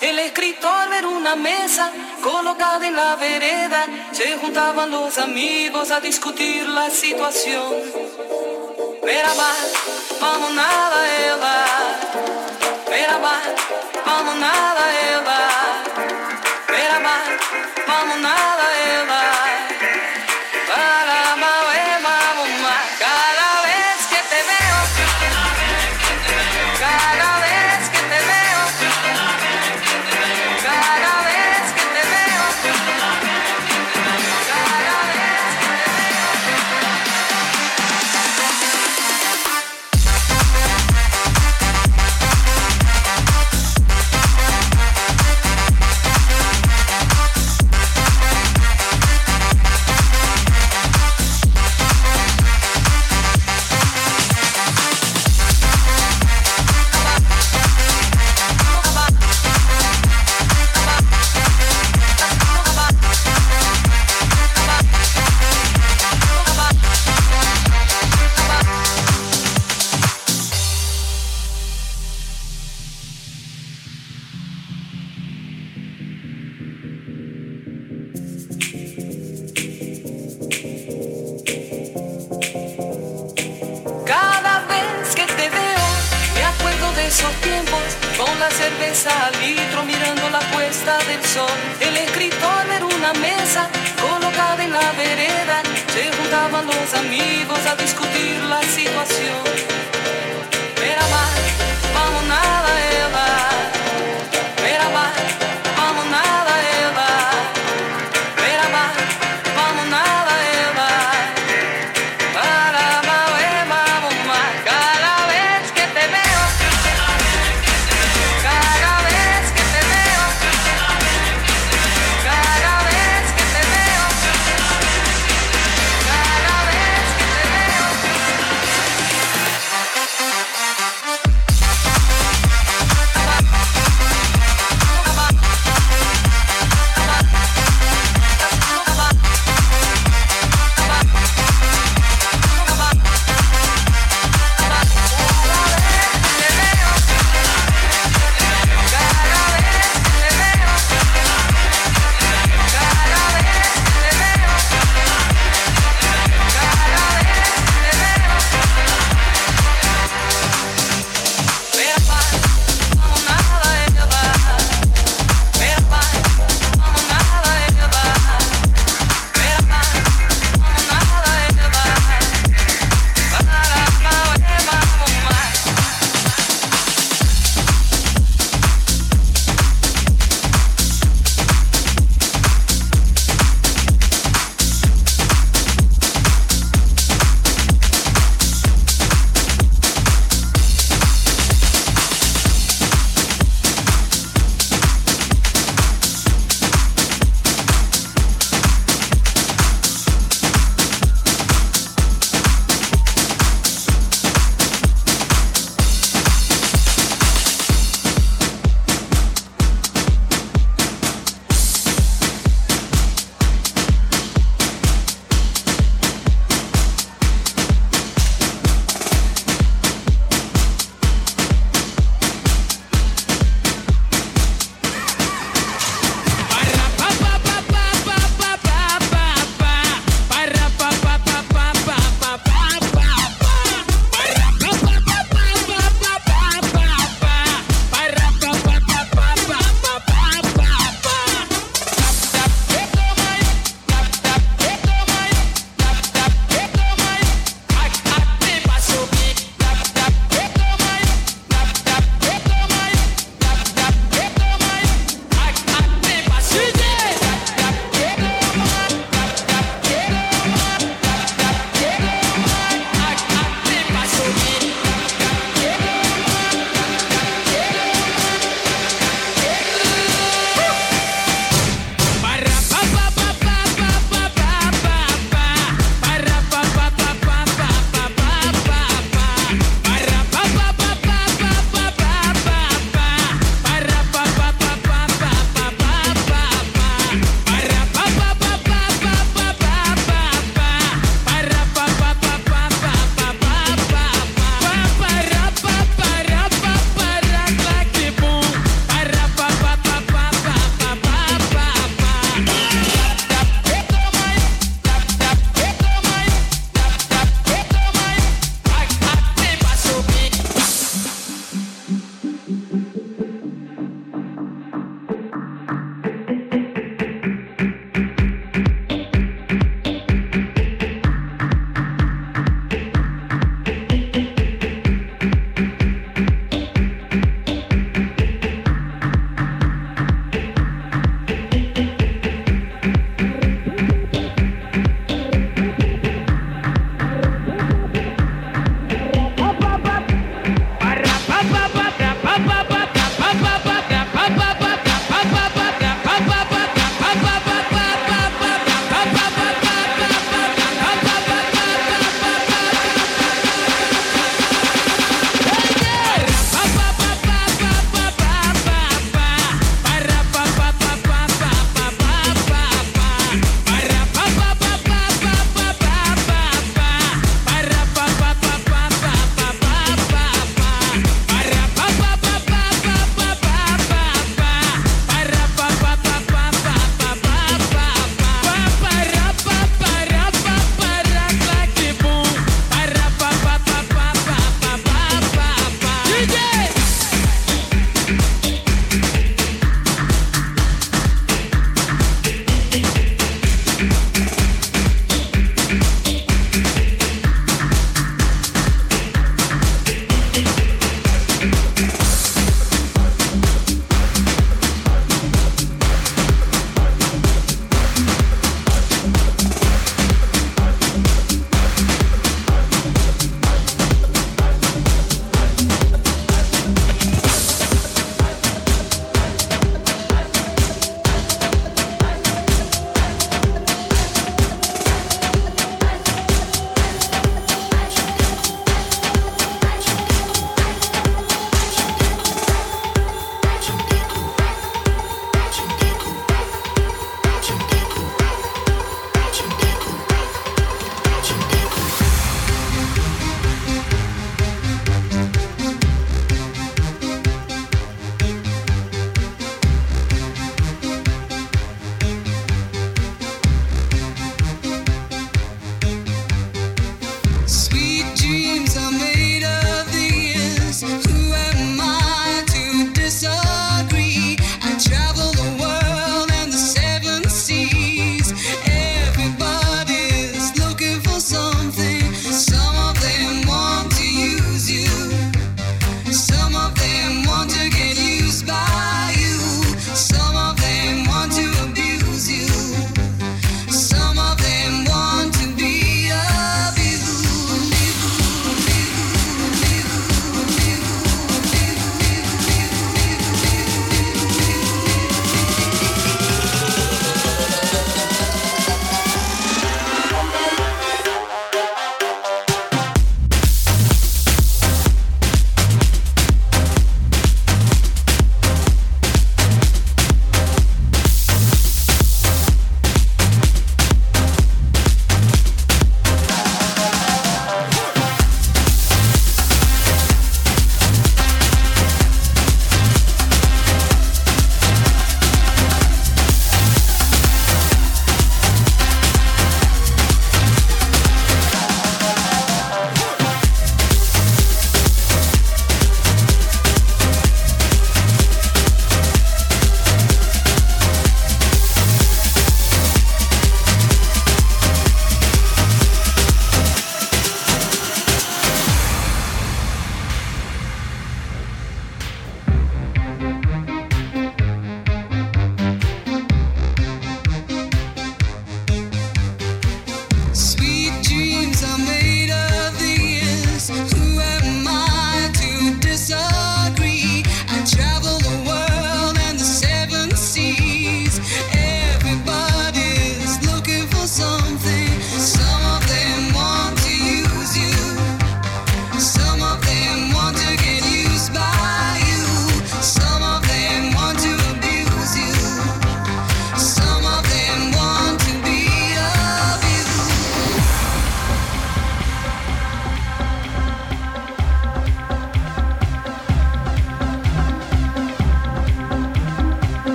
el escritor era una mesa colocada en la vereda, se juntaban los amigos a discutir la situación. Merhaba, vamos nada, Eva. Merhaba, vamos nada, Eva.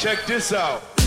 Check this out.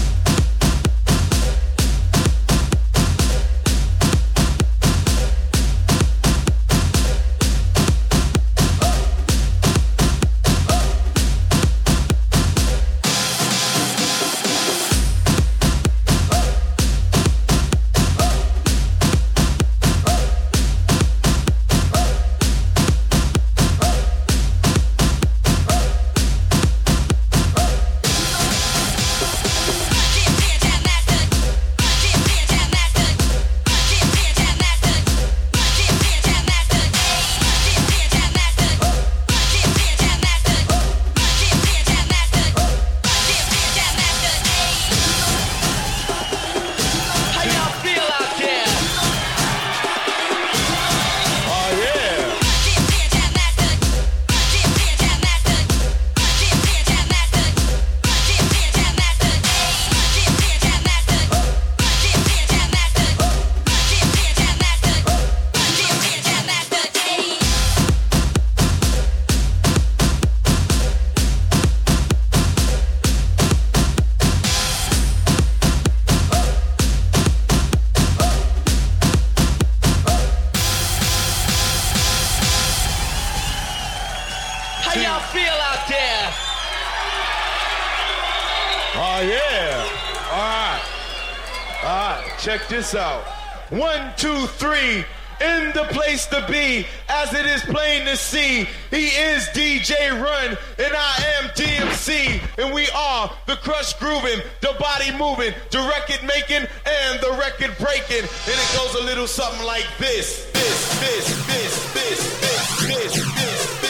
three in the place to be, as it is plain to see. He is DJ Run, and I am DMC, and we are the crush grooving, the body moving, the record making, and the record breaking. And it goes a little something like this, this, this, this, this, this, this, this. this.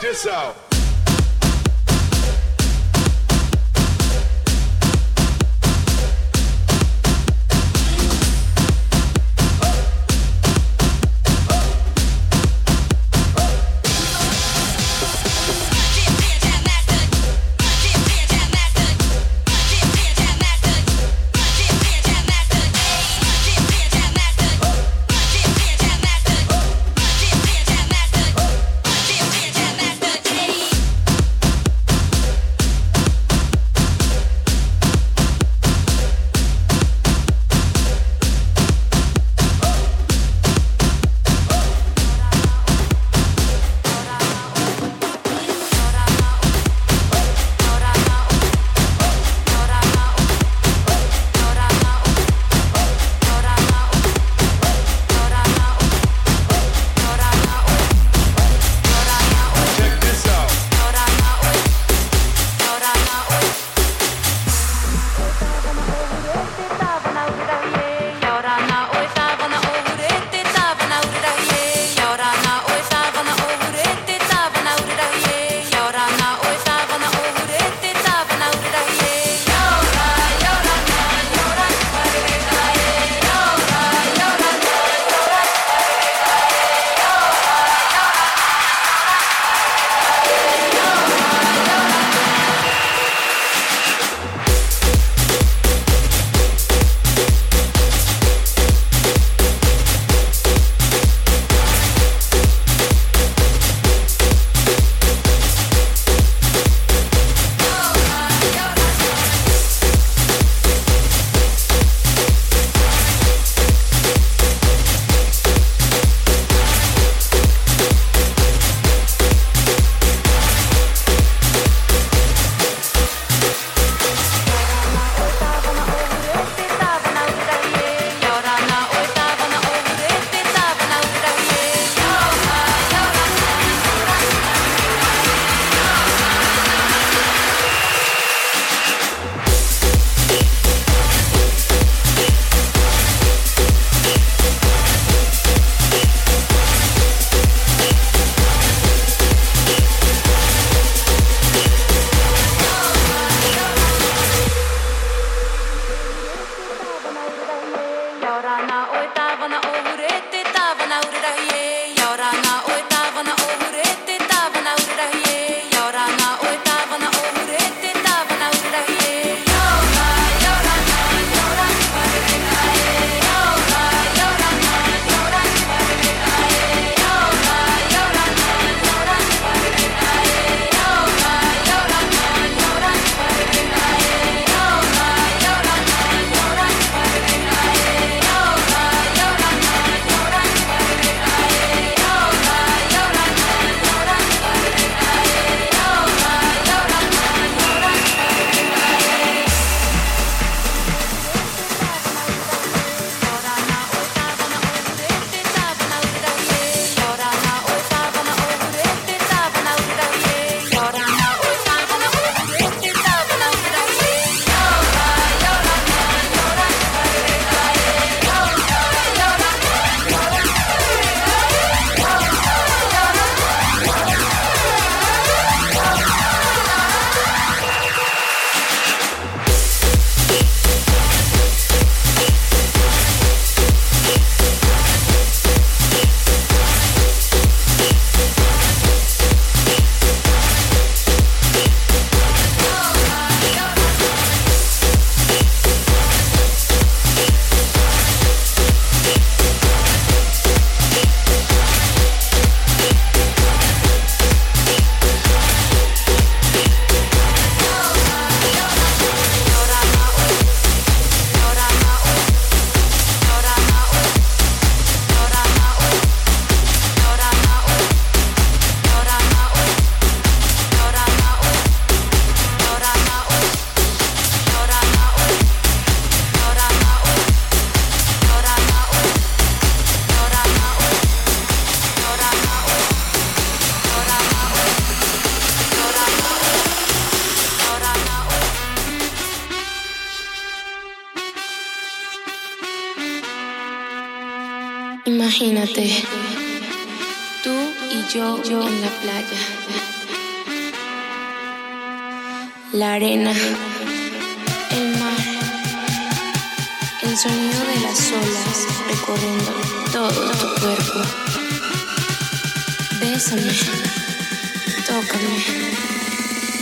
This out.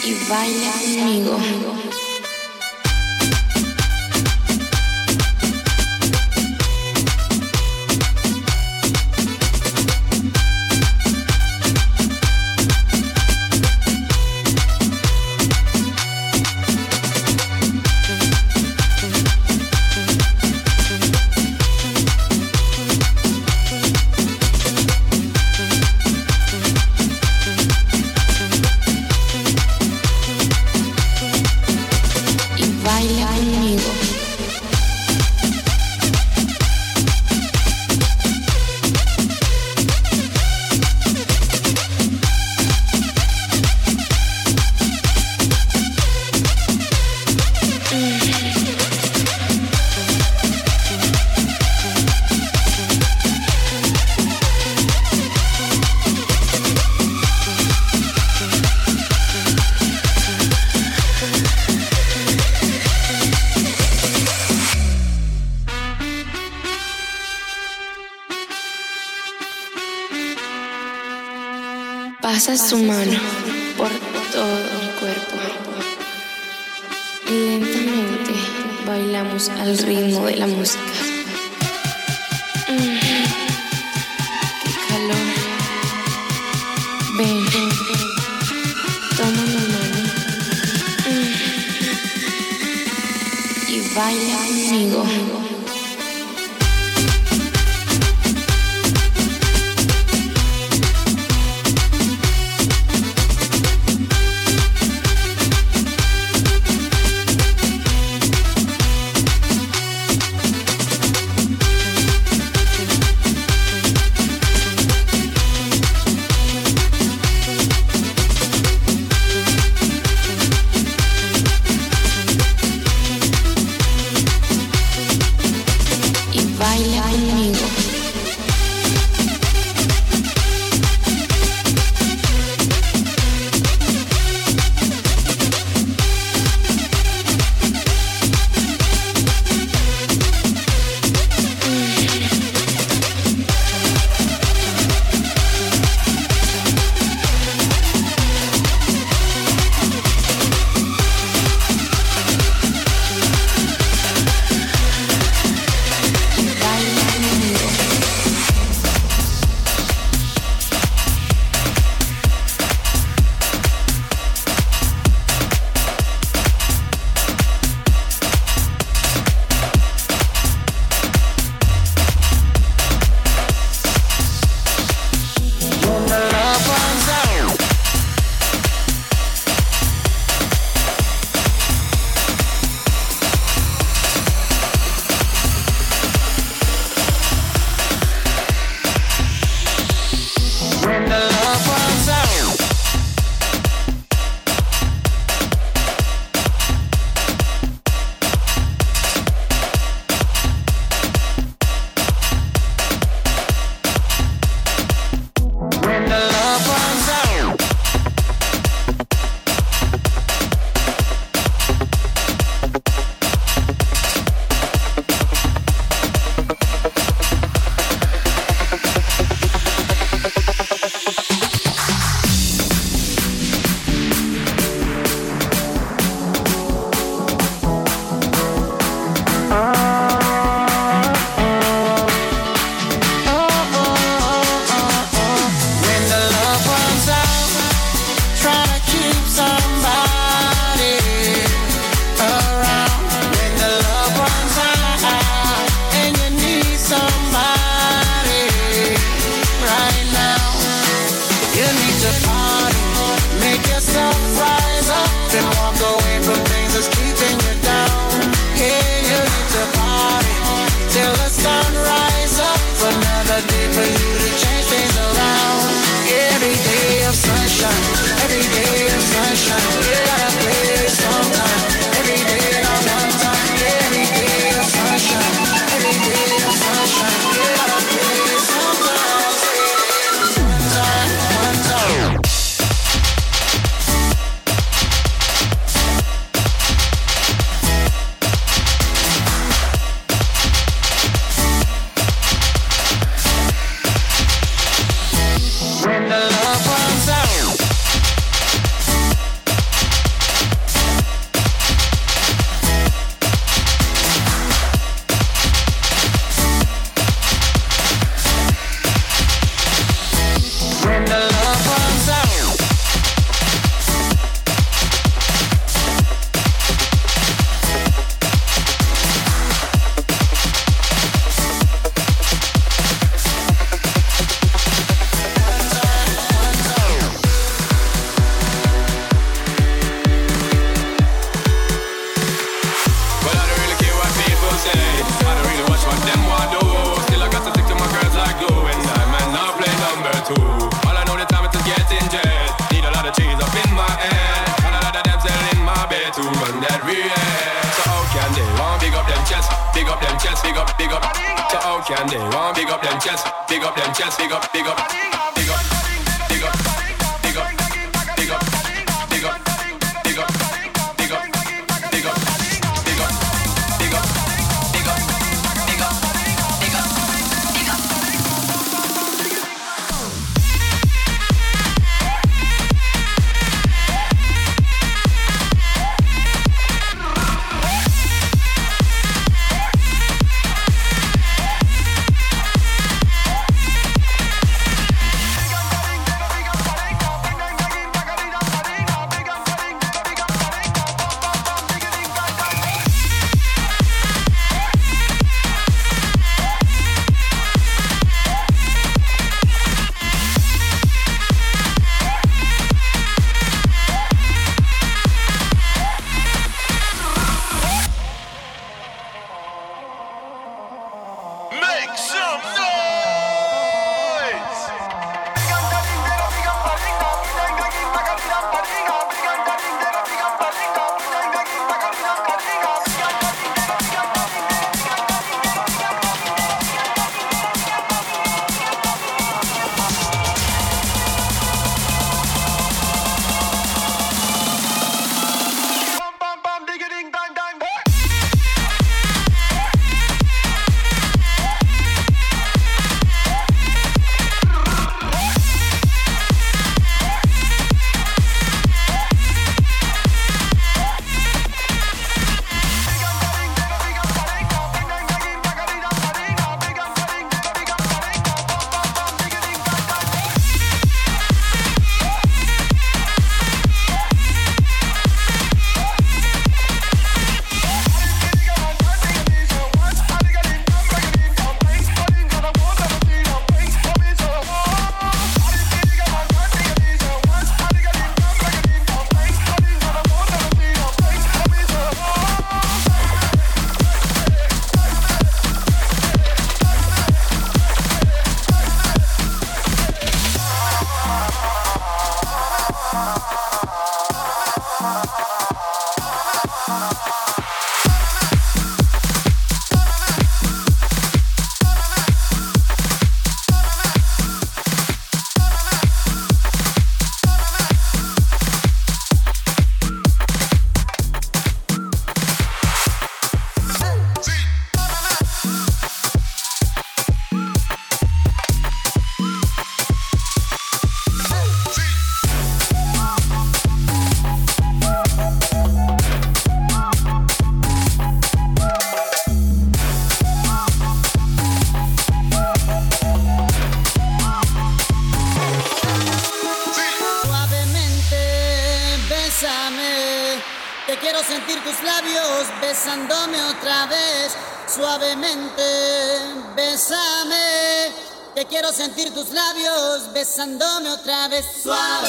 Y baila conmigo. façon out, can they? One big up them chest, big up them chest, big up, big up. sentir tus labios besándome otra vez. Suave.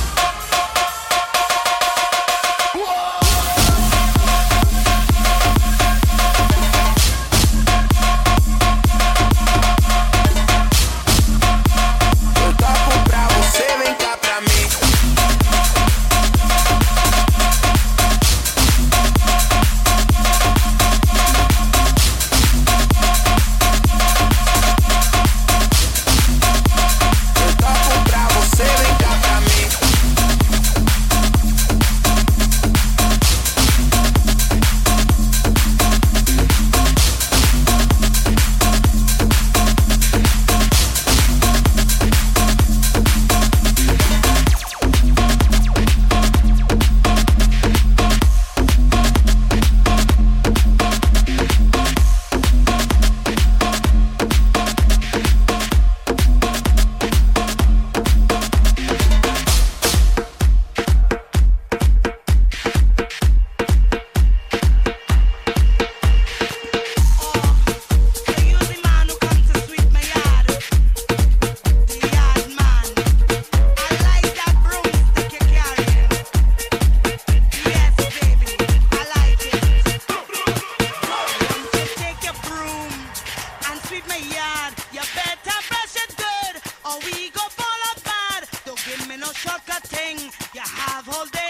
thing you have all day.